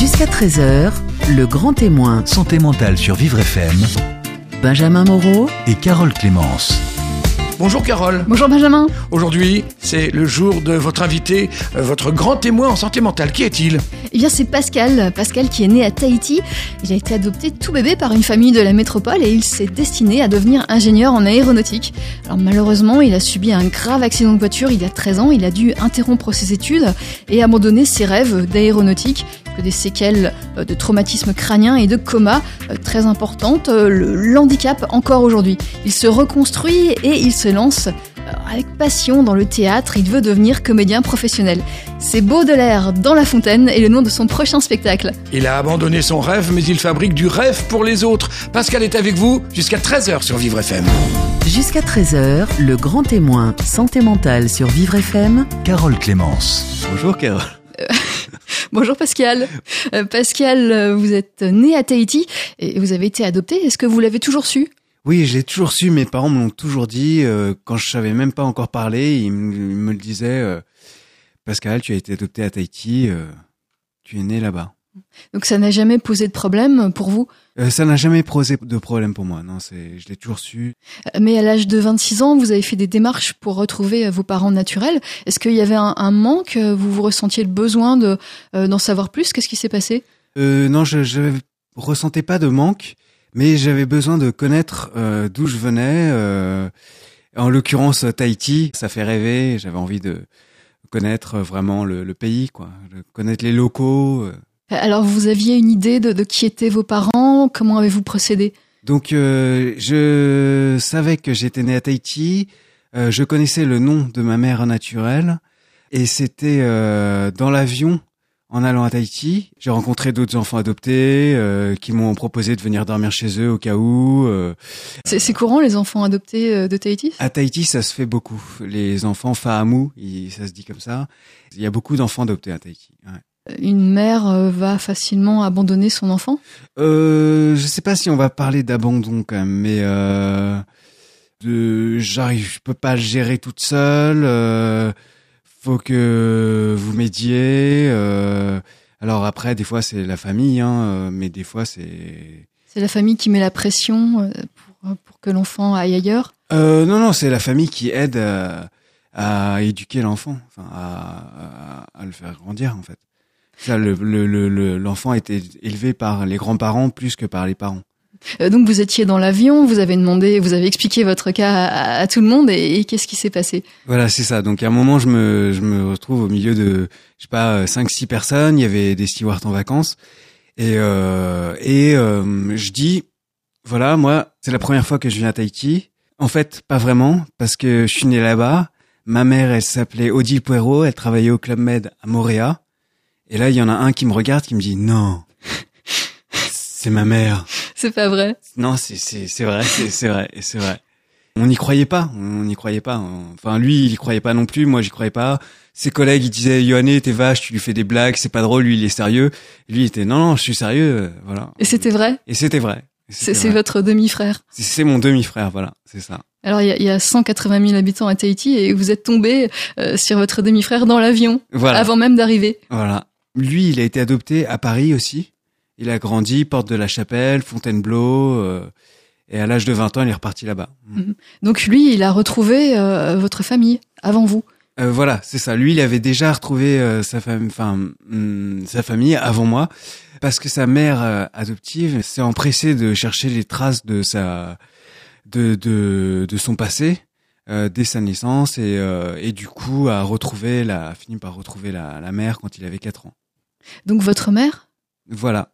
Jusqu'à 13h, le grand témoin, Santé mentale sur Vivre FM Benjamin Moreau, et Carole Clémence. Bonjour Carole. Bonjour Benjamin. Aujourd'hui, c'est le jour de votre invité, euh, votre grand témoin en santé mentale. Qui est-il? Eh bien c'est Pascal, Pascal qui est né à Tahiti. Il a été adopté tout bébé par une famille de la métropole et il s'est destiné à devenir ingénieur en aéronautique. Alors malheureusement, il a subi un grave accident de voiture il y a 13 ans, il a dû interrompre ses études et abandonner ses rêves d'aéronautique que des séquelles euh, de traumatisme crânien et de coma euh, très importantes euh, le l'handicap encore aujourd'hui. Il se reconstruit et il se lance euh, avec passion dans le théâtre, il veut devenir comédien professionnel. C'est Baudelaire dans La Fontaine et le nom de son prochain spectacle. Il a abandonné son rêve, mais il fabrique du rêve pour les autres. Pascal est avec vous jusqu'à 13h sur Vivre FM. jusqu'à 13h, le grand témoin, santé mentale sur Vivre FM, Carole Clémence. Bonjour Carole. Bonjour Pascal. Euh, Pascal, euh, vous êtes né à Tahiti et vous avez été adopté. Est-ce que vous l'avez toujours su? Oui, j'ai toujours su, mes parents me l'ont toujours dit, euh, quand je savais même pas encore parler, ils, me- ils me le disaient, euh, Pascal, tu as été adopté à Tahiti, euh, tu es né là-bas. Donc ça n'a jamais posé de problème pour vous? Ça n'a jamais posé de problème pour moi, non, c'est, je l'ai toujours su. Mais à l'âge de 26 ans, vous avez fait des démarches pour retrouver vos parents naturels. Est-ce qu'il y avait un, un manque Vous vous ressentiez le besoin de d'en savoir plus? Qu'est-ce qui s'est passé? Non, je, je ressentais pas de manque, mais j'avais besoin de connaître euh, d'où je venais. euh, en l'occurrence, Tahiti, ça fait rêver. J'avais envie de connaître vraiment le, le pays, quoi, de connaître les locaux. euh. Alors vous aviez une idée de, de qui étaient vos parents? Comment avez-vous procédé? Donc, euh, je savais que j'étais né à Tahiti. euh, je connaissais le nom de ma mère naturelle, et c'était euh, dans l'avion en allant à Tahiti. J'ai rencontré d'autres enfants adoptés euh, qui m'ont proposé de venir dormir chez eux au cas où. euh. C'est courant les enfants adoptés euh, de Tahiti? À Tahiti, ça se fait beaucoup. Les enfants fahamou, ça se dit comme ça. Il y a beaucoup d'enfants adoptés à Tahiti. ouais. Une mère euh, va facilement abandonner son enfant? Euh, je sais pas si on va parler d'abandon quand même, mais euh, de j'arrive, je peux pas le gérer toute seule. Euh, faut que vous m'aidiez. Euh, alors après, des fois c'est la famille, hein, euh, mais des fois c'est C'est la famille qui met la pression euh, pour, pour que l'enfant aille ailleurs? Euh, non non c'est la famille qui aide à, à éduquer l'enfant, enfin à, à, à le faire grandir en fait. Ça, le le le- le- l'enfant était élevé par les grands-parents plus que par les parents. Euh, Donc vous étiez dans l'avion, vous avez demandé, vous avez expliqué votre cas à, à tout le monde et, et qu'est-ce qui s'est passé? Voilà, c'est ça. Donc à un moment, je me, je me retrouve au milieu de, je sais pas, cinq, six personnes. Il y avait des stewards en vacances. Et, euh, et euh, je dis, voilà, moi, c'est la première fois que je viens à Tahiti. En fait, pas vraiment, parce que je suis né là-bas. Ma mère, elle s'appelait Odile Puero. Elle travaillait au Club Med à Moréa. Et là, il y en a un qui me regarde, qui me dit, non, c'est ma mère. C'est pas vrai Non, c'est c'est c'est vrai, c'est vrai, c'est vrai. On n'y croyait pas, on n'y croyait pas. Enfin, lui, il y croyait pas non plus. Moi, j'y croyais pas. Ses collègues, ils disaient, Yohanné, t'es vache, tu lui fais des blagues, c'est pas drôle. Lui, il est sérieux. Lui, il était, non, non, je suis sérieux, euh, voilà. Et c'était vrai? Et c'était vrai. C'est votre demi-frère. C'est- C'est mon demi-frère, voilà, c'est ça. Alors il y, a, il y a 180 000 habitants à Tahiti et vous êtes tombé euh, sur votre demi-frère dans l'avion Voilà, avant même d'arriver. voilà. Lui, il a été adopté à Paris aussi. Il a grandi, porte de la Chapelle, Fontainebleau, euh, et à l'âge de 20 ans, il est reparti là-bas. Mm. Donc lui, il a retrouvé euh, votre famille avant vous. Euh, voilà, c'est ça. Lui, il avait déjà retrouvé euh, sa famille, enfin hum, sa famille avant moi, parce que sa mère euh, adoptive s'est empressée de chercher les traces de sa, de de, de son passé euh, dès sa naissance et euh, et du coup a retrouvé la, a fini par retrouver la, la mère quand il avait 4 ans. Donc votre mère? Voilà,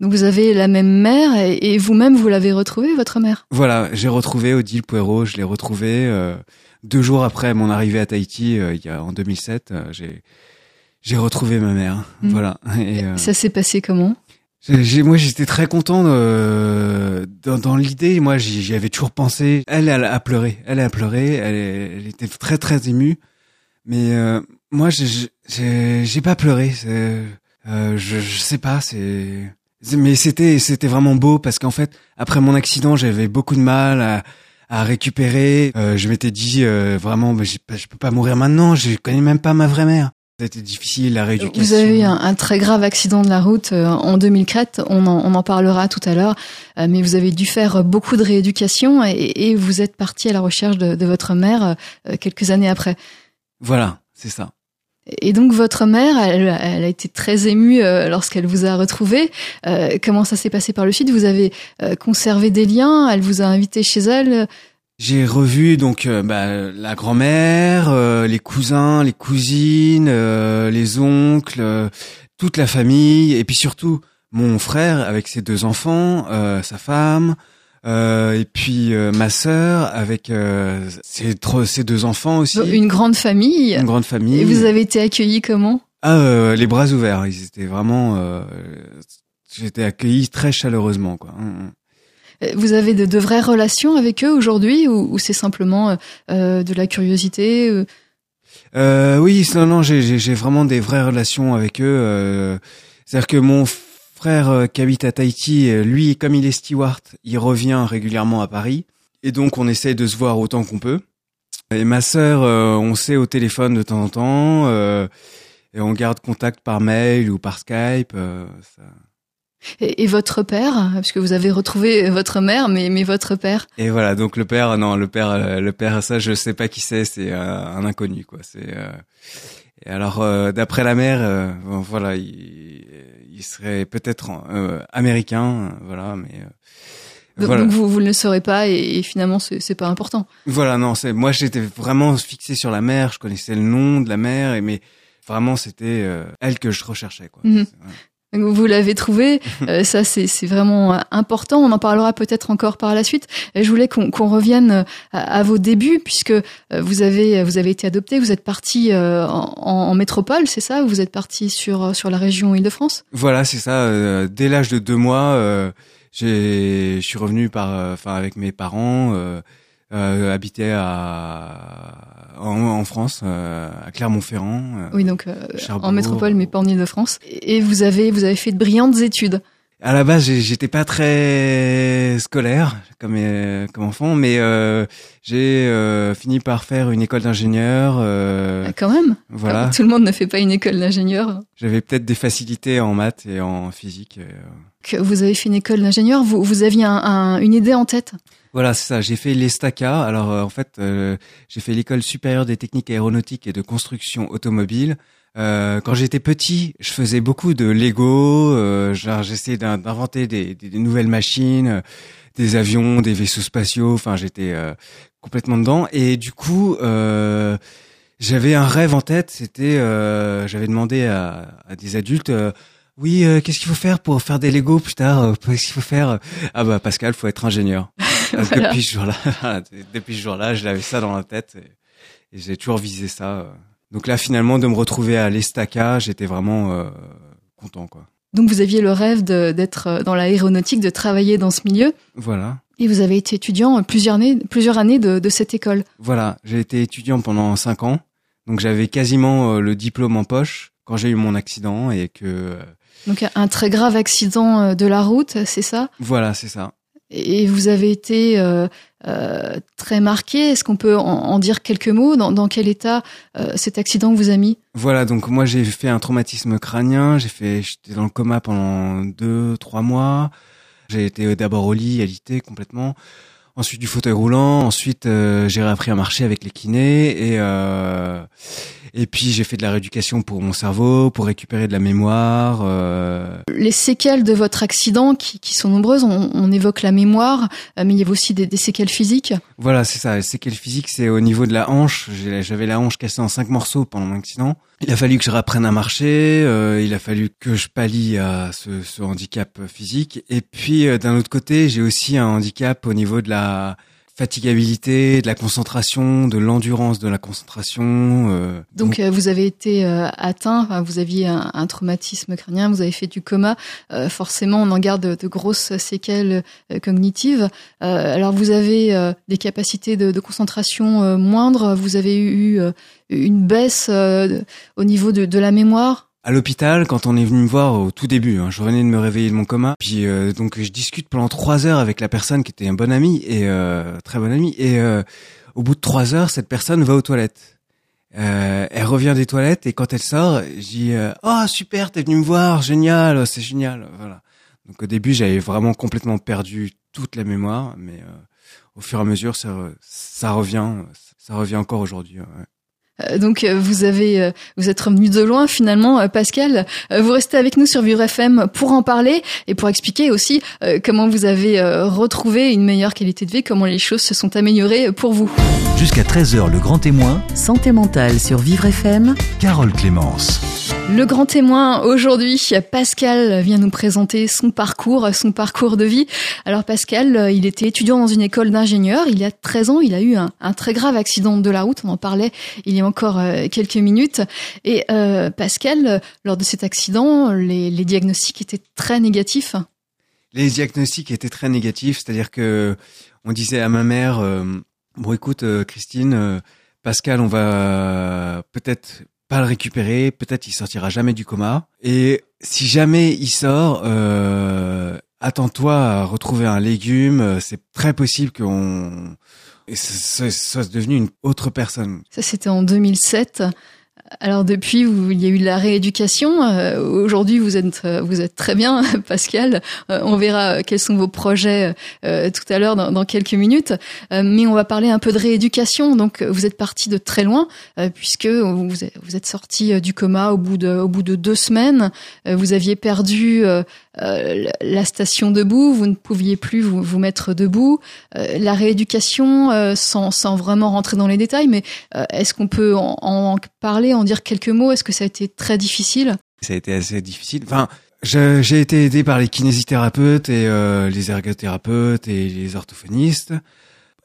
Donc vous avez la même mère et, et vous-même vous l'avez retrouvée, votre mère? Voilà. J'ai retrouvé Odile Puero. Je l'ai retrouvé euh, deux jours après mon arrivée à Tahiti, euh, il y a en 2007. euh, j'ai j'ai retrouvé ma mère. Mhm. Voilà. Et, euh, Ça s'est passé comment? J'ai- moi, j'étais très content de- dans, dans l'idée. Moi, j'y avais toujours pensé. Elle, elle a pleuré. Elle a pleuré. Elle, elle était très, très émue. Mais euh, moi, j'ai- j'ai j'ai pas pleuré. c'est- Euh, je, je sais pas. C'est- mais c'était c'était vraiment beau parce qu'en fait, après mon accident, j'avais beaucoup de mal à à récupérer. Euh, je m'étais dit euh, vraiment, bah, pas- je peux pas mourir maintenant. Je connais même pas ma vraie mère. C'était difficile, la rééducation. Vous avez eu un, un, très grave accident de la route euh, en 2004, on en, on en parlera tout à l'heure, euh, mais vous avez dû faire beaucoup de rééducation et, et vous êtes parti à la recherche de, de votre mère euh, quelques années après. Voilà, c'est ça. Et donc votre mère, elle, elle a été très émue euh, lorsqu'elle vous a retrouvé. Euh, comment ça s'est passé par le suite Vous avez euh, conservé des liens? Elle vous a invité chez elle? J'ai revu donc euh, bah, la grand-mère, euh, les cousins, les cousines, euh, les oncles, toute la famille, et puis surtout mon frère avec ses deux enfants, sa femme, et puis ma sœur avec ses, ses, deux enfants aussi. Une grande famille. Une grande famille. Et vous avez été accueillis comment? Ah, les bras ouverts. Ils étaient vraiment. J'étais accueilli très chaleureusement, quoi. Hum, hum. Euh, vous avez de, de, vraies relations avec eux aujourd'hui ou, ou c'est simplement euh, de la curiosité euh... euh oui, non, non, j'ai vraiment des vraies relations avec eux. Euh, C'est-à-dire que mon frère qui habite à Tahiti, lui, comme il est steward, il revient régulièrement à Paris. Et donc, on essaye de se voir autant qu'on peut. Et ma sœur, on sait au téléphone de temps en temps. et on garde contact par mail ou par Skype. ça... Et, et, votre père, parce que vous avez retrouvé votre mère, mais mais votre père. Et voilà, donc le père, non, le père, le père, ça, je sais pas qui c'est, c'est euh, un inconnu, quoi. C'est. Euh... Et alors, euh, d'après la mère, euh, bon, voilà, il, il serait peut-être euh, américain, voilà, mais. Donc, voilà. donc, vous vous ne le saurez pas et, et finalement c'est c'est pas important. Voilà, non, c'est moi j'étais vraiment fixé sur la mère, je connaissais le nom de la mère, et mais vraiment c'était elle que je recherchais, quoi. Mm -hmm. Vous l'avez trouvé, euh, ça c'est vraiment important. On en parlera peut-être encore par la suite. Je voulais qu'on qu revienne à, à, vos débuts, puisque euh, vous avez vous avez été adopté, vous êtes parti euh, en, en, métropole, c'est ça? Vous êtes parti sur sur la région Île-de-France? Voilà, c'est ça. dès l'âge de deux mois, je suis revenu par, enfin avec mes parents. Euh, habiter à en, en France, euh, à Clermont-Ferrand. Euh, oui, donc en métropole, mais pas en Île-de-France. Et vous avez vous avez fait de brillantes études. À la base, j'étais pas très scolaire comme euh, comme enfant, mais euh, j'ai euh, fini par faire une école d'ingénieur. Ah, quand même. Voilà. Tout le monde ne fait pas une école d'ingénieur. J'avais peut-être des facilités en maths et en physique. Que vous avez fait une école d'ingénieur, vous vous aviez un, un, une idée en tête? Voilà, c'est ça. J'ai fait l'ESTACA. Alors en fait, j'ai fait l'école supérieure des techniques aéronautiques et de construction automobile. Euh, quand j'étais petit, je faisais beaucoup de Lego. Euh, genre, j'essayais d'inventer des, des, des, nouvelles machines, euh, des avions, des vaisseaux spatiaux. Enfin, j'étais euh, complètement dedans. Et du coup, euh, j'avais un rêve en tête. C'était, j'avais demandé à, à, des adultes. oui, qu'est-ce qu'il faut faire pour faire des Lego plus tard Qu'est-ce qu'il faut faire Ah bah Pascal, faut être ingénieur. voilà. Depuis ce jour-là, depuis ce jour-là, j'avais ça dans la tête et, et j'ai toujours visé ça. Donc là, finalement, de me retrouver à l'Estaca, j'étais vraiment euh, content, quoi. Donc vous aviez le rêve d'être dans l'aéronautique, de travailler dans ce milieu. Voilà. Et vous avez été étudiant plusieurs années, plusieurs années de, de cette école. Voilà, j'ai été étudiant pendant cinq ans. Donc j'avais quasiment euh, le diplôme en poche quand j'ai eu mon accident et que. Euh, Donc un très grave accident de la route, c'est ça? Voilà, c'est ça. Et vous avez été euh, euh, très marqué. Est-ce qu'on peut en, en, dire quelques mots? Dans, dans quel état euh, cet accident vous a mis? Voilà, donc moi j'ai fait un traumatisme crânien. J'ai fait, j'étais dans le coma pendant deux, trois mois. J'ai été d'abord au lit, alité complètement. Ensuite du fauteuil roulant. Ensuite euh, j'ai réappris à marcher avec les kinés et euh, et puis j'ai fait de la rééducation pour mon cerveau, pour récupérer de la mémoire. Les séquelles de votre accident, qui, qui sont nombreuses, on, on, évoque la mémoire, euh, mais il y avait aussi des, des séquelles physiques. Voilà, c'est ça. Les séquelles physiques, c'est au niveau de la hanche. J'avais la hanche cassée en cinq morceaux pendant mon accident. Il a fallu que je reprenne à marcher. Euh, il a fallu que je pallie à ce, ce handicap physique. Et puis euh, d'un autre côté, j'ai aussi un handicap au niveau de la fatigabilité, de la concentration, de l'endurance de la concentration. Euh, donc, donc euh, vous avez été euh, atteint, enfin, vous aviez un, un, traumatisme crânien, vous avez fait du coma. Euh, forcément, on en garde de, de grosses séquelles euh, cognitives. alors, vous avez des capacités de, de concentration moindres. Vous avez eu une baisse au niveau de, de la mémoire à l'hôpital quand on est venu me voir au tout début. Hein, je revenais de me réveiller de mon coma, puis euh, donc je discute pendant trois heures avec la personne qui était un bon ami et euh, très bon ami. Et euh, au bout de trois heures, cette personne va aux toilettes. Euh, elle revient des toilettes et quand elle sort, dis euh, oh super, t'es venu me voir, génial, c'est génial, voilà. Donc au début, j'avais vraiment complètement perdu toute la mémoire, mais euh, au fur et à mesure, ça, ça revient, ça revient encore aujourd'hui. Ouais. Euh, donc euh, vous avez euh, vous êtes revenu de loin finalement Pascal vous restez avec nous sur Vivre FM pour en parler et pour expliquer aussi comment vous avez retrouvé une meilleure qualité de vie comment les choses se sont améliorées pour vous. Jusqu'à 13h le grand témoin Santé mentale sur Vivre FM Carole Clémence. Le grand témoin aujourd'hui, Pascal vient nous présenter son parcours, son parcours de vie. Alors Pascal, il était étudiant dans une école d'ingénieur. Il y a 13 ans, il a eu un, un, très grave accident de la route. On en parlait il y a encore euh, quelques minutes. Et euh, Pascal, lors de cet accident, les, diagnostics étaient très négatifs. Les diagnostics étaient très négatifs, c'est-à-dire que on disait à ma mère, euh, bon écoute Christine, Pascal, on va peut-être pas le récupérer, peut-être il sortira jamais du coma. Et si jamais il sort, attends-toi à retrouver un légume. C'est très possible qu'on et ça soit devenu une autre personne. Ça, c'était en 2007. Alors depuis, il y a eu la rééducation. Euh, aujourd'hui, vous êtes euh, vous êtes très bien, Pascal. Euh, on verra quels sont vos projets tout à l'heure dans, quelques minutes. mais on va parler un peu de rééducation. Donc, vous êtes parti de très loin puisque vous vous êtes sorti du coma au bout de au bout de deux semaines. vous aviez perdu la station debout. Vous ne pouviez plus vous, vous mettre debout. la rééducation, sans sans vraiment rentrer dans les détails, mais est-ce qu'on peut en, en parler en dire quelques mots? Est-ce que ça a été très difficile? Ça a été assez difficile. Enfin, j'ai été aidé par les kinésithérapeutes et euh, les ergothérapeutes et les orthophonistes.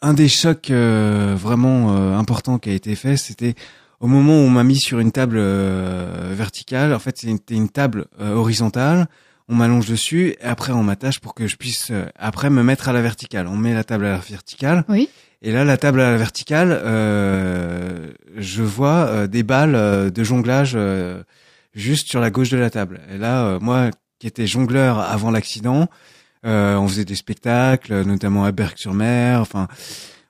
Un des chocs euh, vraiment euh, importants qui a été fait, c'était au moment où on m'a mis sur une table verticale. En fait, c'était une table horizontale. On m'allonge dessus et après on m'attache pour que je puisse après me mettre à la verticale. On met la table à la verticale. Oui. Et là, la table à la verticale, euh, je vois euh, des balles euh, de jonglage euh, juste sur la gauche de la table. Et là, moi, qui étais jongleur avant l'accident, on faisait des spectacles, notamment à Berck-sur-Mer. Enfin,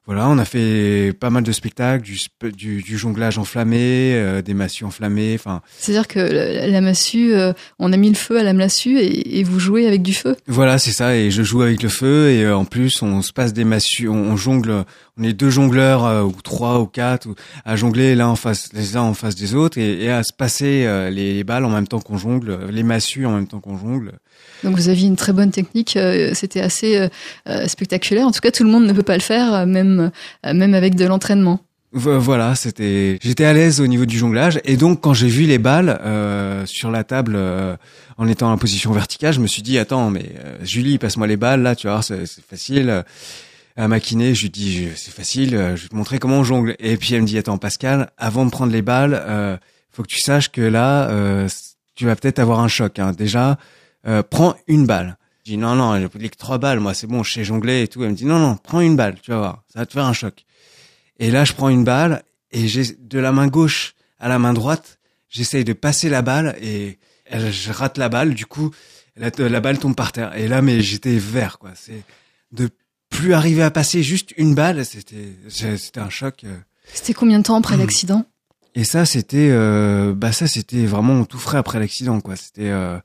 voilà, on a fait pas mal de spectacles, du, du, du jonglage enflammé, euh, des massues enflammées. Enfin, c'est-à-dire que la, massue, euh, on a mis le feu à la massue et, et, vous jouez avec du feu? Voilà, c'est ça. Et je joue avec le feu et euh, en plus on se passe des massues, on, jongle. On est deux jongleurs ou trois ou quatre à jongler l'un en face, les uns en face des autres et, et à se passer les, les, balles en même temps qu'on jongle, les massues en même temps qu'on jongle. Donc vous aviez une très bonne technique, euh, c'était assez euh, euh, spectaculaire. En tout cas, tout le monde ne peut pas le faire, même même avec de l'entraînement. Voilà, c'était. J'étais à l'aise au niveau du jonglage et donc quand j'ai vu les balles euh, sur la table en étant en position verticale, je me suis dit attends mais Julie passe-moi les balles là, tu vois c'est facile. À maquiner, je lui dis c'est facile, je vais te montrer comment on jongle. Et puis elle me dit attends Pascal, avant de prendre les balles, faut que tu saches que là tu vas peut-être avoir un choc. Hein. Déjà euh, prends une balle. Je dis non non, j'ai que trois balles, moi c'est bon, je sais jongler et tout. Elle me dit non non, prends une balle, tu vas voir, ça va te faire un choc. Et là je prends une balle et j'ai de la main gauche à la main droite, j'essaye de passer la balle et je rate la balle, du coup la, la balle tombe par terre. Et là mais j'étais vert quoi. C'est de plus arriver à passer juste une balle, c'était c'était un choc. Euh. C'était combien de temps après l'accident? Et ça c'était euh, bah ça c'était vraiment tout frais après l'accident quoi. C'était euh,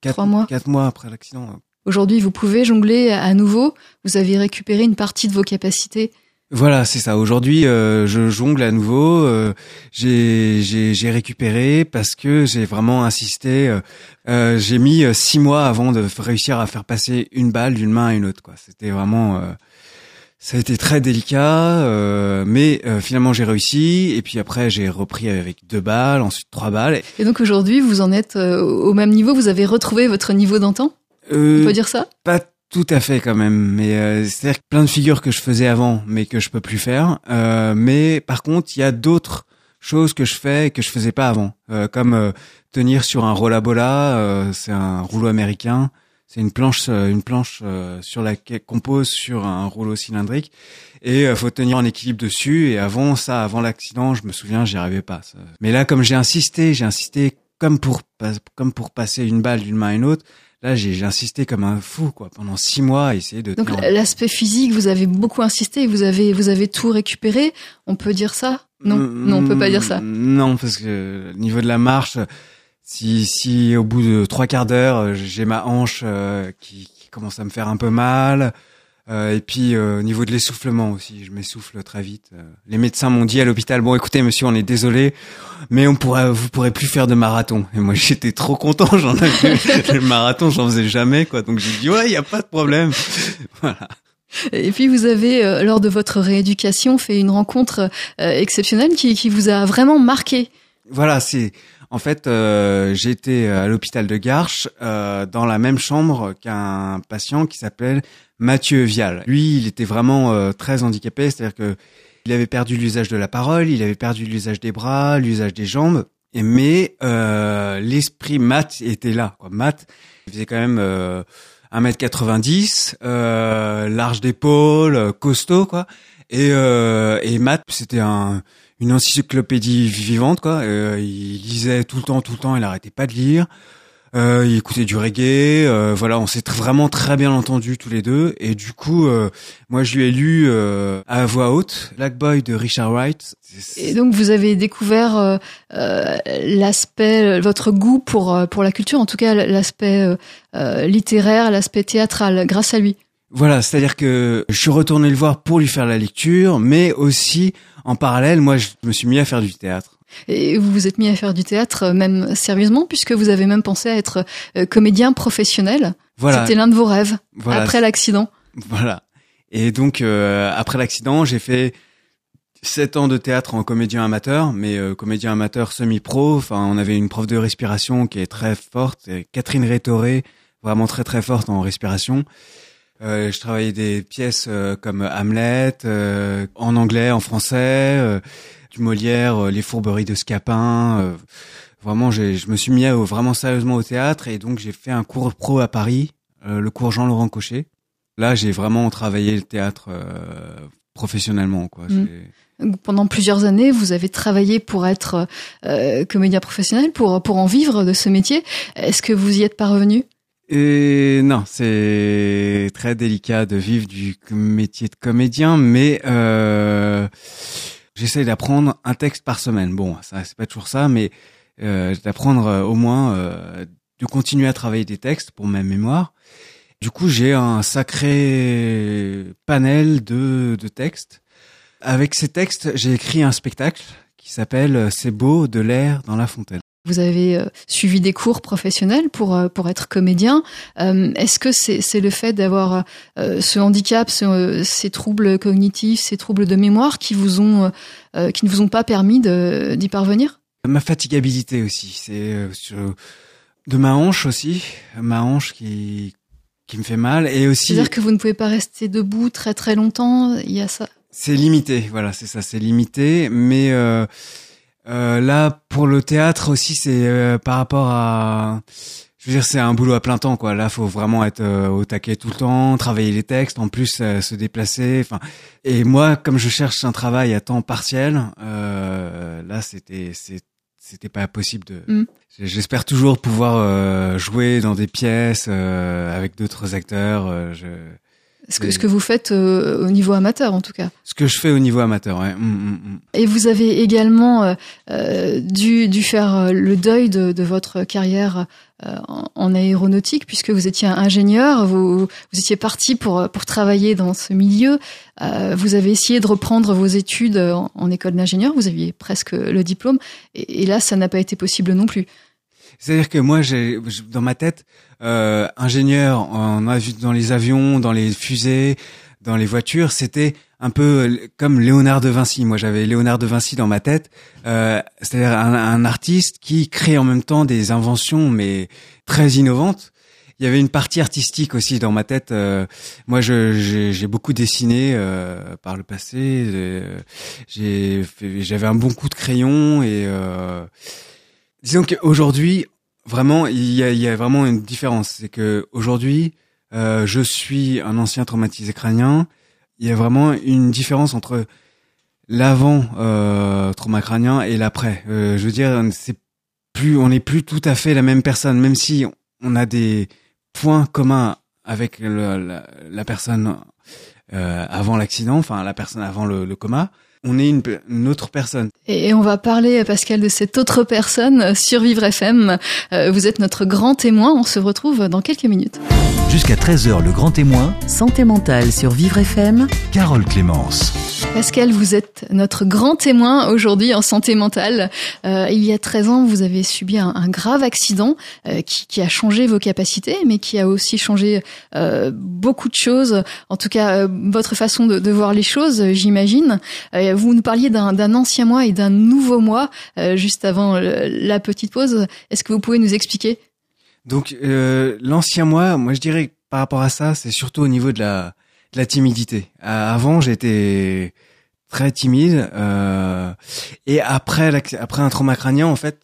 Quatre, mois. Quatre mois après l'accident. Aujourd'hui, vous pouvez jongler à nouveau. Vous avez récupéré une partie de vos capacités. Voilà, c'est ça. Aujourd'hui, euh, je jongle à nouveau. Euh, j'ai récupéré parce que j'ai vraiment insisté. Euh, j'ai mis six mois avant de réussir à faire passer une balle d'une main à une autre. C'était vraiment ça a été très délicat, mais finalement j'ai réussi. Et puis après j'ai repris avec deux balles, ensuite trois balles. Et donc aujourd'hui vous en êtes au même niveau. Vous avez retrouvé votre niveau d'antan? On peut dire ça? Pas tout à fait quand même, mais c'est-à-dire plein de figures que je faisais avant, mais que je peux plus faire. mais par contre il y a d'autres choses que je fais et que je faisais pas avant, comme tenir sur un rollabola, c'est un rouleau américain. C'est une planche, euh, une planche euh, sur laquelle qu'on pose sur un rouleau cylindrique et euh, faut tenir en équilibre dessus. Et avant ça, avant l'accident, je me souviens, j'y arrivais pas. Mais là, comme j'ai insisté, j'ai insisté comme pour comme pour passer une balle d'une main à une autre. Là, j'ai insisté comme un fou, quoi, pendant six mois à essayer de. Donc l'aspect physique, vous avez beaucoup insisté, vous avez vous avez tout récupéré. On peut dire ça? Non, non, on peut pas dire ça. Non, parce que au niveau de la marche, si si au bout de trois quarts d'heure, j'ai ma hanche euh, qui, qui commence à me faire un peu mal, et puis euh, au niveau de l'essoufflement aussi, je m'essouffle très vite. Euh, les médecins m'ont dit à l'hôpital bon écoutez monsieur, on est désolé, mais on pourra vous pourrez plus faire de marathon. Et moi j'étais trop content, j'en avais le marathon, j'en faisais jamais quoi. Donc j'ai dit ouais, il y a pas de problème. voilà. Et puis vous avez, euh, lors de votre rééducation, fait une rencontre euh, exceptionnelle qui, qui vous a vraiment marqué. Voilà, c'est en fait euh, j'étais à l'hôpital de Garches euh, dans la même chambre qu'un patient qui s'appelle Mathieu Vial. Lui, il était vraiment euh, très handicapé, c'est-à-dire que il avait perdu l'usage de la parole, il avait perdu l'usage des bras, l'usage des jambes, mais euh, l'esprit Matt était là. Quoi. Matt, il faisait quand même euh, 1m90, euh, large d'épaule, costaud, quoi. Et, euh, et Matt, c'était un, une encyclopédie vivante, quoi. Euh, il lisait tout le temps, tout le temps, il arrêtait pas de lire. Euh, il écoutait du reggae, euh, voilà, on s'est tr- vraiment très bien entendu tous les deux. Et du coup, euh, moi, je lui ai lu euh, à voix haute Black Boy de Richard Wright. Et donc vous avez découvert euh, euh, l'aspect, votre goût pour pour la culture, en tout cas l'aspect littéraire, l'aspect théâtral, grâce à lui. Voilà, c'est-à-dire que je suis retourné le voir pour lui faire la lecture, mais aussi en parallèle, moi, je me suis mis à faire du théâtre. Et vous vous êtes mis à faire du théâtre, euh, même sérieusement, puisque vous avez même pensé à être euh, comédien professionnel. Voilà, C'était l'un de vos rêves voilà, après l'accident. Voilà. Et donc euh, après l'accident, j'ai fait sept ans de théâtre en comédien amateur, mais euh, comédien amateur semi-pro. Enfin, on avait une prof de respiration qui est très forte, Catherine Rétoré, vraiment très très forte en respiration. Euh, je travaillais des pièces euh, comme Hamlet, euh, en anglais, en français, euh, du Molière, euh, Les Fourberies de Scapin. euh, vraiment, j'ai- je me suis mis à- vraiment sérieusement au théâtre et donc j'ai fait un cours pro à Paris, euh, le cours Jean-Laurent Cochet. Là, j'ai vraiment travaillé le théâtre euh, professionnellement. Quoi. Mm. Pendant plusieurs années, vous avez travaillé pour être euh, comédien professionnel, pour pour en vivre de ce métier. Est-ce que vous y êtes parvenu? Et non, c'est très délicat de vivre du métier de comédien, mais euh, j'essaie d'apprendre un texte par semaine. Bon, ça c'est pas toujours ça, mais euh, d'apprendre euh, au moins euh, de continuer à travailler des textes pour ma mémoire. Du coup, j'ai un sacré panel de, de textes. Avec ces textes, j'ai écrit un spectacle qui s'appelle C'est beau de l'air dans la fontaine. Vous avez euh, suivi des cours professionnels pour euh, pour être comédien. Euh, Est-ce que c'est c'est le fait d'avoir euh, ce handicap, ce- euh, ces troubles cognitifs, ces troubles de mémoire qui vous ont euh, qui ne vous ont pas permis d'y parvenir? Ma fatigabilité aussi, c'est de ma hanche aussi, ma hanche qui qui me fait mal et aussi C'est-à-dire que vous ne pouvez pas rester debout très très longtemps. Il y a ça? c'est limité, voilà, c'est ça, c'est limité, mais euh, euh, là pour le théâtre aussi c'est euh, par rapport à je veux dire c'est un boulot à plein temps quoi. Là faut vraiment être euh, au taquet tout le temps, travailler les textes, en plus euh, se déplacer, enfin et moi comme je cherche un travail à temps partiel, euh, là c'était c'était pas possible de Mm. J'espère toujours pouvoir euh, jouer dans des pièces euh, avec d'autres acteurs. euh, je... Ce que, ce que vous faites euh, au niveau amateur en tout cas. Ce que je fais au niveau amateur, ouais. Mm, mm, mm. Et vous avez également euh, euh, dû, dû faire euh, le deuil de, de votre carrière euh, en, en aéronautique puisque vous étiez un ingénieur, vous, vous étiez parti pour, pour travailler dans ce milieu. Euh, vous avez essayé de reprendre vos études en, en école d'ingénieur, vous aviez presque le diplôme, et, et là ça n'a pas été possible non plus. C'est-à-dire que moi, j'ai dans ma tête, euh, ingénieur en dans les avions, dans les fusées, dans les voitures, c'était un peu euh, comme Léonard de Vinci. Moi, j'avais Léonard de Vinci dans ma tête, euh, c'est-à-dire un, artiste qui crée en même temps des inventions, mais très innovantes. Il y avait une partie artistique aussi dans ma tête. euh, moi, j'ai beaucoup dessiné euh, par le passé. euh, j'avais un bon coup de crayon et euh, disons qu'aujourd'hui, vraiment, il y a, il y a vraiment une différence. C'est que aujourd'hui, euh, je suis un ancien traumatisé crânien. Il y a vraiment une différence entre l'avant euh, trauma crânien et l'après. Euh, je veux dire, c'est plus, on n'est plus tout à fait la même personne, même si on a des points communs avec le- la, la personne euh, avant l'accident, enfin la personne avant le, le coma. On est une, une autre personne. Et on va parler, Pascal, de cette autre personne sur Vivre FM. Euh, vous êtes notre grand témoin. On se retrouve dans quelques minutes. Jusqu'à 13h, le grand témoin, Santé mentale sur Vivre FM. Carole Clémence. Pascal, vous êtes notre grand témoin aujourd'hui en santé mentale. Euh, il y a 13 ans, vous avez subi un, grave accident euh, qui, a changé vos capacités, mais qui a aussi changé euh, beaucoup de choses. En tout cas, votre façon de, de voir les choses, j'imagine. Vous nous parliez d'un ancien moi et d'un nouveau moi euh, juste avant la petite pause. Est-ce que vous pouvez nous expliquer? Donc l'ancien moi, moi je dirais par rapport à ça, c'est surtout au niveau de la, la timidité. Euh, avant, j'étais très timide euh, et après après un trauma crânien, en fait,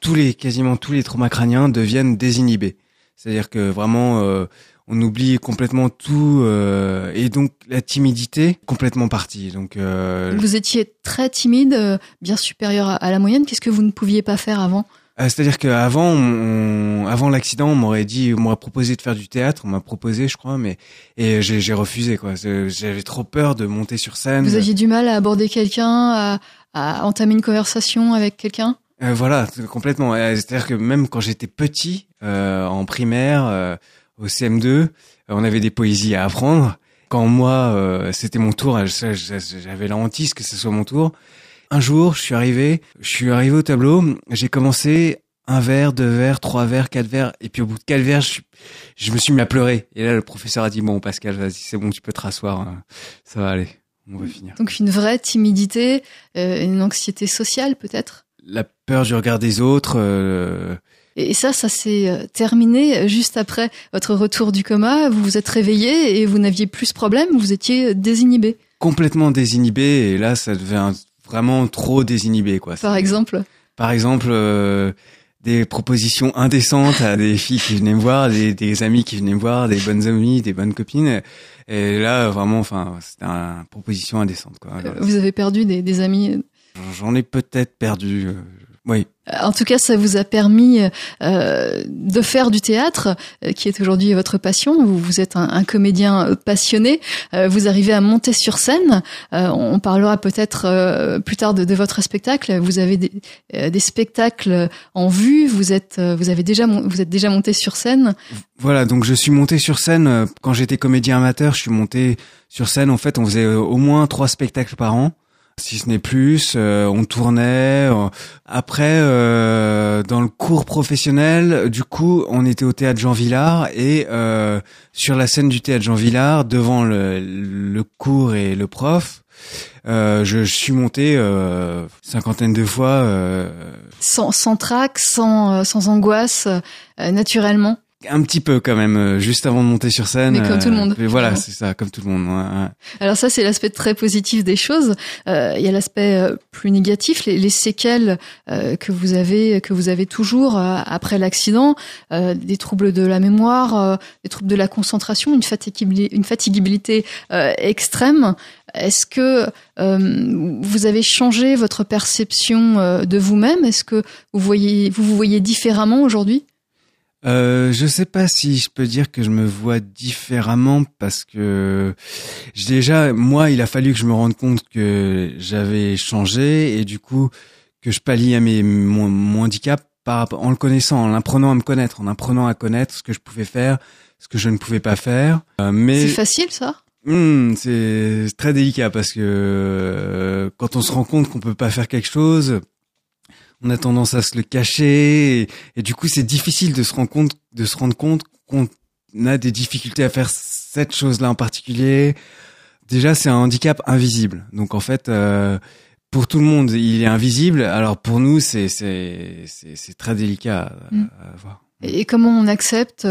tous les quasiment tous les traumas crâniens deviennent désinhibés. C'est-à-dire que vraiment euh, on oublie complètement tout euh, et donc la timidité complètement partie. Donc euh, Vous étiez très timide, euh, bien supérieur à, à la moyenne. Qu'est-ce que vous ne pouviez pas faire avant? C'est-à-dire qu'avant, on, avant l'accident, on m'aurait dit, on m'aurait proposé de faire du théâtre, on m'a proposé, je crois, mais et j'ai j'ai refusé quoi. J'avais trop peur de monter sur scène. Vous aviez du mal à aborder quelqu'un, à, à entamer une conversation avec quelqu'un? Euh, voilà, complètement. Euh, C'est-à-dire que même quand j'étais petit, euh, en primaire, euh, au CM2, euh, on avait des poésies à apprendre. Quand moi, euh, c'était mon tour, euh, j'avais la hantise que ce soit mon tour. Un jour, je suis arrivé, je suis arrivé au tableau, j'ai commencé un verre, deux verres, trois verres, quatre verres, et puis au bout de quatre verres, je, me suis mis à pleurer. Et là, le professeur a dit bon, Pascal, vas-y, c'est bon, tu peux te rasseoir, hein. ça va aller, on va finir. Donc une vraie timidité, euh, une anxiété sociale peut-être? La peur du regard des autres. euh, Et ça, ça s'est euh, terminé juste après votre retour du coma. Vous vous êtes réveillé et vous n'aviez plus ce problème, vous étiez désinhibé. complètement désinhibé et là ça devient vraiment trop désinhibé quoi. Par exemple, Par exemple euh, des propositions indécentes à des filles qui venaient me voir, des, des amis qui venaient me voir, des bonnes amies, des bonnes copines et là vraiment enfin c'était une proposition indécente quoi. vous avez perdu des, des amis. J'en ai peut-être perdu euh, oui. En tout cas, ça vous a permis euh, de faire du théâtre, euh, qui est aujourd'hui votre passion. Vous, vous êtes un, un comédien euh, passionné. Euh, vous arrivez à monter sur scène. Euh, on parlera peut-être euh, plus tard de, de votre spectacle. Vous avez des, euh, des spectacles en vue. Vous êtes, euh, vous avez déjà, vous êtes déjà monté sur scène. Voilà, donc je suis monté sur scène euh, quand j'étais comédien amateur, je suis monté sur scène en fait, on faisait euh, au moins trois spectacles par an. Si ce n'est plus. euh, on tournait. euh. Après, euh, dans le cours professionnel, du coup, on était au théâtre Jean Villard et sur la scène du théâtre Jean Villard, devant le, cours et le prof, euh, je, suis monté euh, cinquantaine de fois. Sans, sans trac, sans, sans angoisse, naturellement. Un petit peu quand même, euh, juste avant de monter sur scène. Mais comme tout le monde, mais voilà, c'est ça, comme tout le monde. ouais, ouais. Alors ça, c'est l'aspect très positif des choses. Euh, il y a l'aspect euh, plus négatif, les, les séquelles euh, que vous avez, que vous avez toujours euh, après l'accident, euh, des troubles de la mémoire, euh, des troubles de la concentration, une fatigabilité, une fatigabilité euh, extrême. Est-ce que euh, vous avez changé votre perception euh, de vous-même? Est-ce que vous voyez, vous vous voyez différemment aujourd'hui? Euh, je sais pas si je peux dire que je me vois différemment parce que déjà moi il a fallu que je me rende compte que j'avais changé et du coup que je pallie à mes mon, mon handicap par en le connaissant, en apprenant à me connaître, en apprenant à connaître ce que je pouvais faire, ce que je ne pouvais pas faire. Euh, mais C'est facile, ça? Hmm, c'est très délicat parce que euh, quand on se rend compte qu'on peut pas faire quelque chose, on a tendance à se le cacher et, et du coup c'est difficile de se rendre compte de se rendre compte qu'on a des difficultés à faire cette chose-là en particulier. Déjà c'est un handicap invisible. Donc en fait euh, pour tout le monde il est invisible. Alors pour nous c'est c'est c'est très délicat à, à voir. Et comment on accepte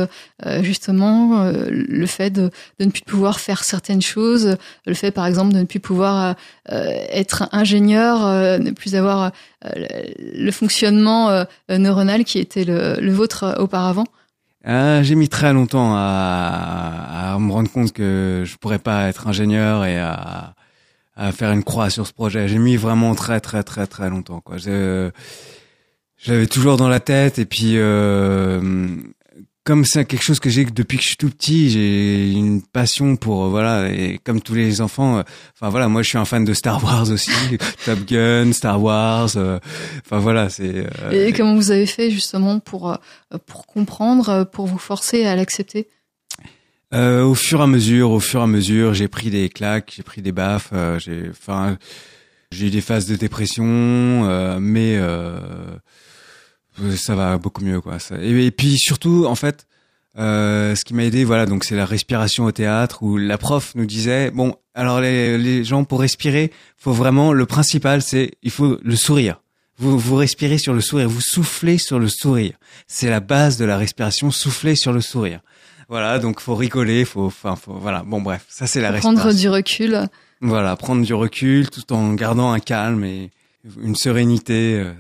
euh, justement euh, le fait de, de ne plus pouvoir faire certaines choses, le fait par exemple de ne plus pouvoir euh, être ingénieur, ne plus avoir le, fonctionnement neuronal qui était le, le vôtre auparavant? J'ai mis très longtemps à, à me rendre compte que je pourrais pas être ingénieur et à, à faire une croix sur ce projet. J'ai mis vraiment très très très très longtemps quoi. L'avais toujours dans la tête et puis euh, comme c'est quelque chose que j'ai depuis que je suis tout petit, j'ai une passion pour euh, voilà et comme tous les enfants, euh, enfin voilà, moi je suis un fan de Star Wars aussi, Top Gun, Star Wars, euh, enfin voilà, c'est. et comment vous avez fait justement pour pour comprendre, pour vous forcer à l'accepter? Au fur et à mesure, au fur et à mesure, j'ai pris des claques, j'ai pris des baffes, j'ai, enfin, j'ai eu des phases de dépression, mais euh, ça va beaucoup mieux quoi. Et, puis surtout en fait, euh, ce qui m'a aidé, voilà, donc c'est la respiration au théâtre où la prof nous disait bon, alors les, les gens pour respirer, faut vraiment le principal c'est il faut le sourire. Vous vous respirez sur le sourire, vous soufflez sur le sourire. C'est la base de la respiration, souffler sur le sourire. Voilà, donc faut rigoler, faut, enfin, faut, voilà. Bon, bref, ça c'est la respiration. Prendre du recul. Voilà, prendre du recul tout en gardant un calme et une sérénité. Euh,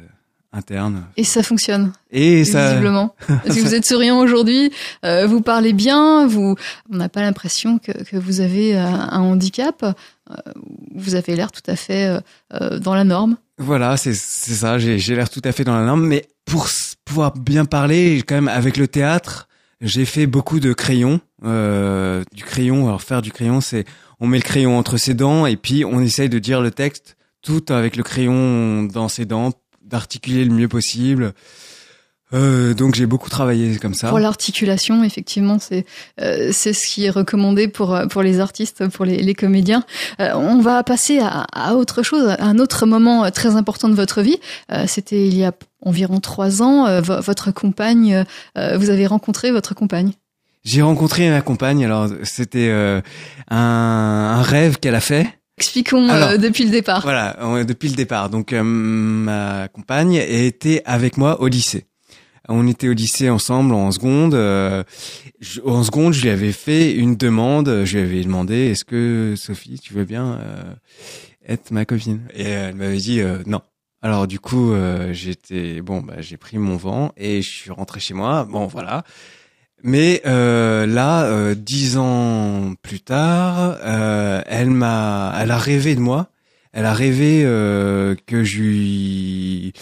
interne. Et ça fonctionne. Et ça. Visiblement. si vous êtes souriant aujourd'hui, euh, vous parlez bien, vous, on n'a pas l'impression que, que, vous avez euh, un handicap. Vous avez l'air tout à fait dans la norme. Voilà, c'est ça. J'ai l'air tout à fait dans la norme, mais pour pouvoir bien parler, quand même avec le théâtre, j'ai fait beaucoup de crayons, du crayon. Alors faire du crayon, c'est on met le crayon entre ses dents et puis on essaye de dire le texte tout avec le crayon dans ses dents d'articuler le mieux possible. Euh, donc j'ai beaucoup travaillé comme ça. Pour l'articulation, effectivement, c'est euh, c'est ce qui est recommandé pour pour les artistes, pour les, les comédiens. Euh, on va passer à, à, autre chose, à un autre moment très important de votre vie. Euh, c'était il y a environ trois ans. Euh, votre compagne, vous avez rencontré votre compagne. J'ai rencontré ma compagne. Alors c'était un, un rêve qu'elle a fait. Expliquons euh, depuis le départ. Voilà, depuis le départ. Donc euh, ma compagne était avec moi au lycée. On était au lycée ensemble en seconde. Euh, en seconde, je lui avais fait une demande. Je lui avais demandé est-ce que Sophie, tu veux bien être ma copine? Et elle m'avait dit non. Alors du coup, j'étais bon, bah, j'ai pris mon vent et je suis rentré chez moi. Bon, voilà. Mais euh, là, euh, dix ans plus tard, euh, elle m'a, elle a rêvé de moi. Elle a rêvé euh, que je lui,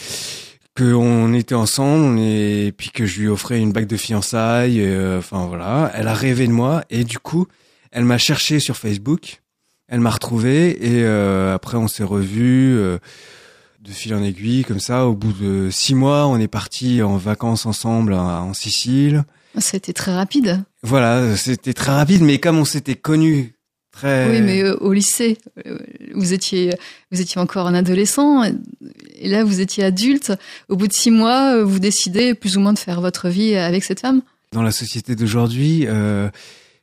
que on était ensemble, et puis que je lui offrais une bague de fiançailles. Euh, enfin voilà, elle a rêvé de moi et du coup, elle m'a cherché sur Facebook. Elle m'a retrouvé et après on s'est revus de fil en aiguille comme ça. Au bout de six mois, on est parti en vacances ensemble en Sicile. C'était très rapide. Voilà, c'était très rapide, mais comme on s'était connus très. Oui, mais euh, au lycée, euh, vous étiez, vous étiez encore un adolescent, et là vous étiez adulte. Au bout de six mois, vous décidez plus ou moins de faire votre vie avec cette femme. Dans la société d'aujourd'hui, euh,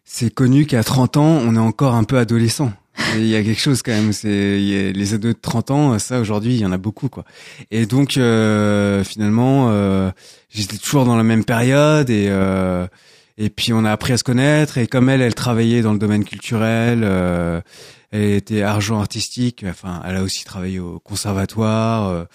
c'est connu qu'à 30 ans, on est encore un peu adolescent. Il y a quelque chose quand même. C'est les ados de 30 ans, ça aujourd'hui, il y en a beaucoup quoi. Et donc euh, finalement, euh, j'étais toujours dans la même période et euh, et puis on a appris à se connaître. Et comme elle, elle travaillait dans le domaine culturel, euh, elle était argent artistique. Enfin, elle a aussi travaillé au conservatoire.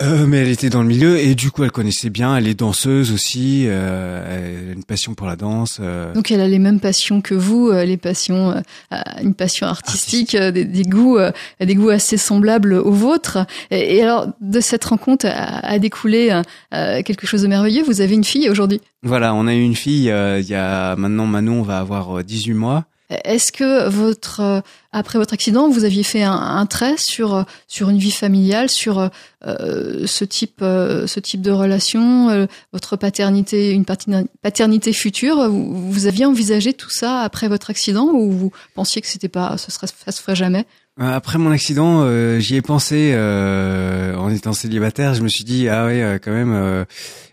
Euh, euh, mais elle était dans le milieu et du coup elle connaissait bien. Elle est danseuse aussi. Euh, elle a une passion pour la danse. Euh. Donc elle a les mêmes passions que vous, euh, les passions, euh, une passion artistique, des, des, goûts, des goûts assez semblables aux vôtres. Et, et alors de cette rencontre a, a découlé quelque chose de merveilleux. Vous avez une fille aujourd'hui? Voilà, on a eu une fille. il y a maintenant Manon va avoir 18 mois. Est-ce que votre euh, après votre accident, vous aviez fait un, un trait sur euh, sur une vie familiale, sur euh, ce type ce type de relation, votre paternité, une paternité future vous, vous, aviez envisagé tout ça après votre accident ou vous pensiez que c'était pas ce serait ça se ferait jamais? Après mon accident, j'y ai pensé en étant célibataire. Je me suis dit ah ouais, quand même,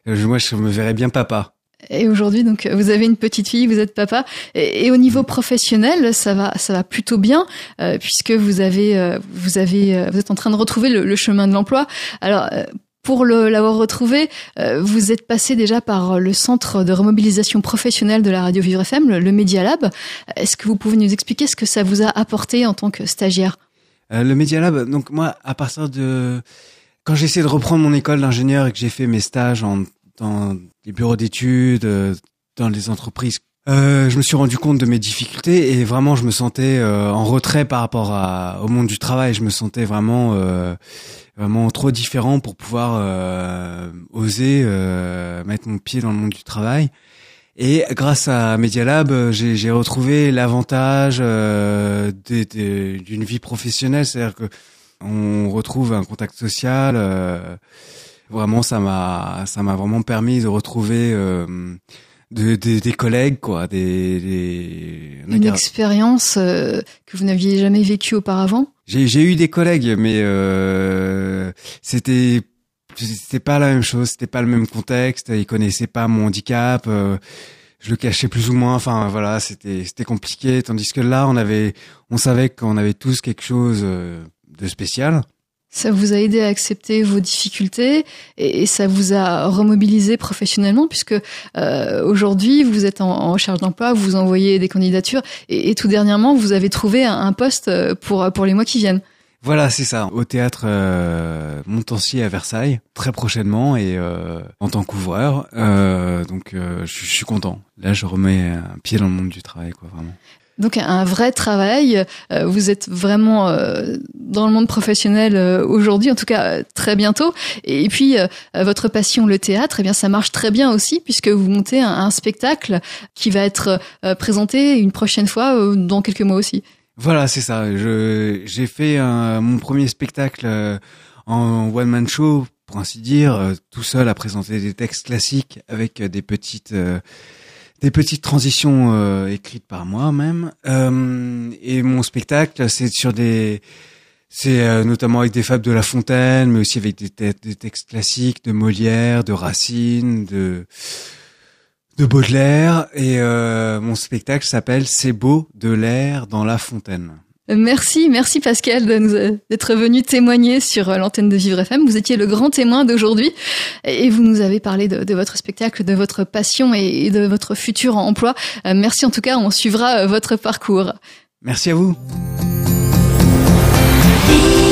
moi je me verrais bien papa. Et aujourd'hui, donc, vous avez une petite fille, vous êtes papa, et, au niveau professionnel, ça va, ça va plutôt bien, euh, puisque vous avez, euh, vous avez, euh, vous êtes en train de retrouver le, chemin de l'emploi. Alors, pour l'avoir retrouvé, vous êtes passé déjà par le centre de remobilisation professionnelle de la radio Vivre FM, le, Media Lab. Est-ce que vous pouvez nous expliquer ce que ça vous a apporté en tant que stagiaire Le Media Lab, donc moi, à partir de quand j'ai essayé de reprendre mon école d'ingénieur et que j'ai fait mes stages en dans les bureaux d'études, euh, dans les entreprises. Euh, je me suis rendu compte de mes difficultés et vraiment je me sentais euh, en retrait par rapport à, au monde du travail. Je me sentais vraiment euh, vraiment trop différent pour pouvoir oser mettre mon pied dans le monde du travail. Et grâce à Media Lab, euh, j'ai retrouvé l'avantage euh, des- des- d'une vie professionnelle, c'est-à-dire que on retrouve un contact social. Vraiment, ça m'a ça m'a vraiment permis de retrouver euh, de, des- des collègues, quoi, des, des... Une expérience euh, que vous n'aviez jamais vécue auparavant? J'ai j'ai eu des collègues, mais euh, c'était c'était pas la même chose, c'était pas le même contexte. Ils connaissaient pas mon handicap. euh, je le cachais plus ou moins. Enfin voilà, c'était c'était compliqué. Tandis que là, on avait, on savait qu'on avait tous quelque chose euh, de spécial. Ça vous a aidé à accepter vos difficultés et, ça vous a remobilisé professionnellement puisque euh, aujourd'hui vous êtes en, en recherche d'emploi, vous envoyez des candidatures et, et tout dernièrement vous avez trouvé un, poste euh, pour pour les mois qui viennent. Voilà, c'est ça. Au théâtre euh, Montancier à Versailles, très prochainement, et euh, en tant qu'ouvreur. Euh, donc, euh, je suis content. Là, je remets un pied dans le monde du travail, quoi, vraiment. Donc un vrai travail. Euh, vous êtes vraiment euh, dans le monde professionnel euh, aujourd'hui, en tout cas très bientôt. Et puis votre passion, le théâtre, eh bien ça marche très bien aussi puisque vous montez un, spectacle qui va être présenté une prochaine fois dans quelques mois aussi. Voilà, c'est ça. J'ai fait mon premier spectacle en one man show, pour ainsi dire, tout seul à présenter des textes classiques avec des petites des petites transitions euh, écrites par moi-même. Euh, et mon spectacle, c'est sur des c'est euh, notamment avec des fables de La Fontaine, mais aussi avec des, des textes classiques de Molière, de Racine, de de Baudelaire. Et euh, mon spectacle s'appelle C'est beau de l'air dans la fontaine. Merci, merci Pascal d'être venu témoigner sur euh, l'antenne de Vivre FM. Vous étiez le grand témoin d'aujourd'hui et vous nous avez parlé de, de votre spectacle, de votre passion et de votre futur emploi. Euh, Merci en tout cas, on suivra euh, votre parcours. Merci à vous. Vivre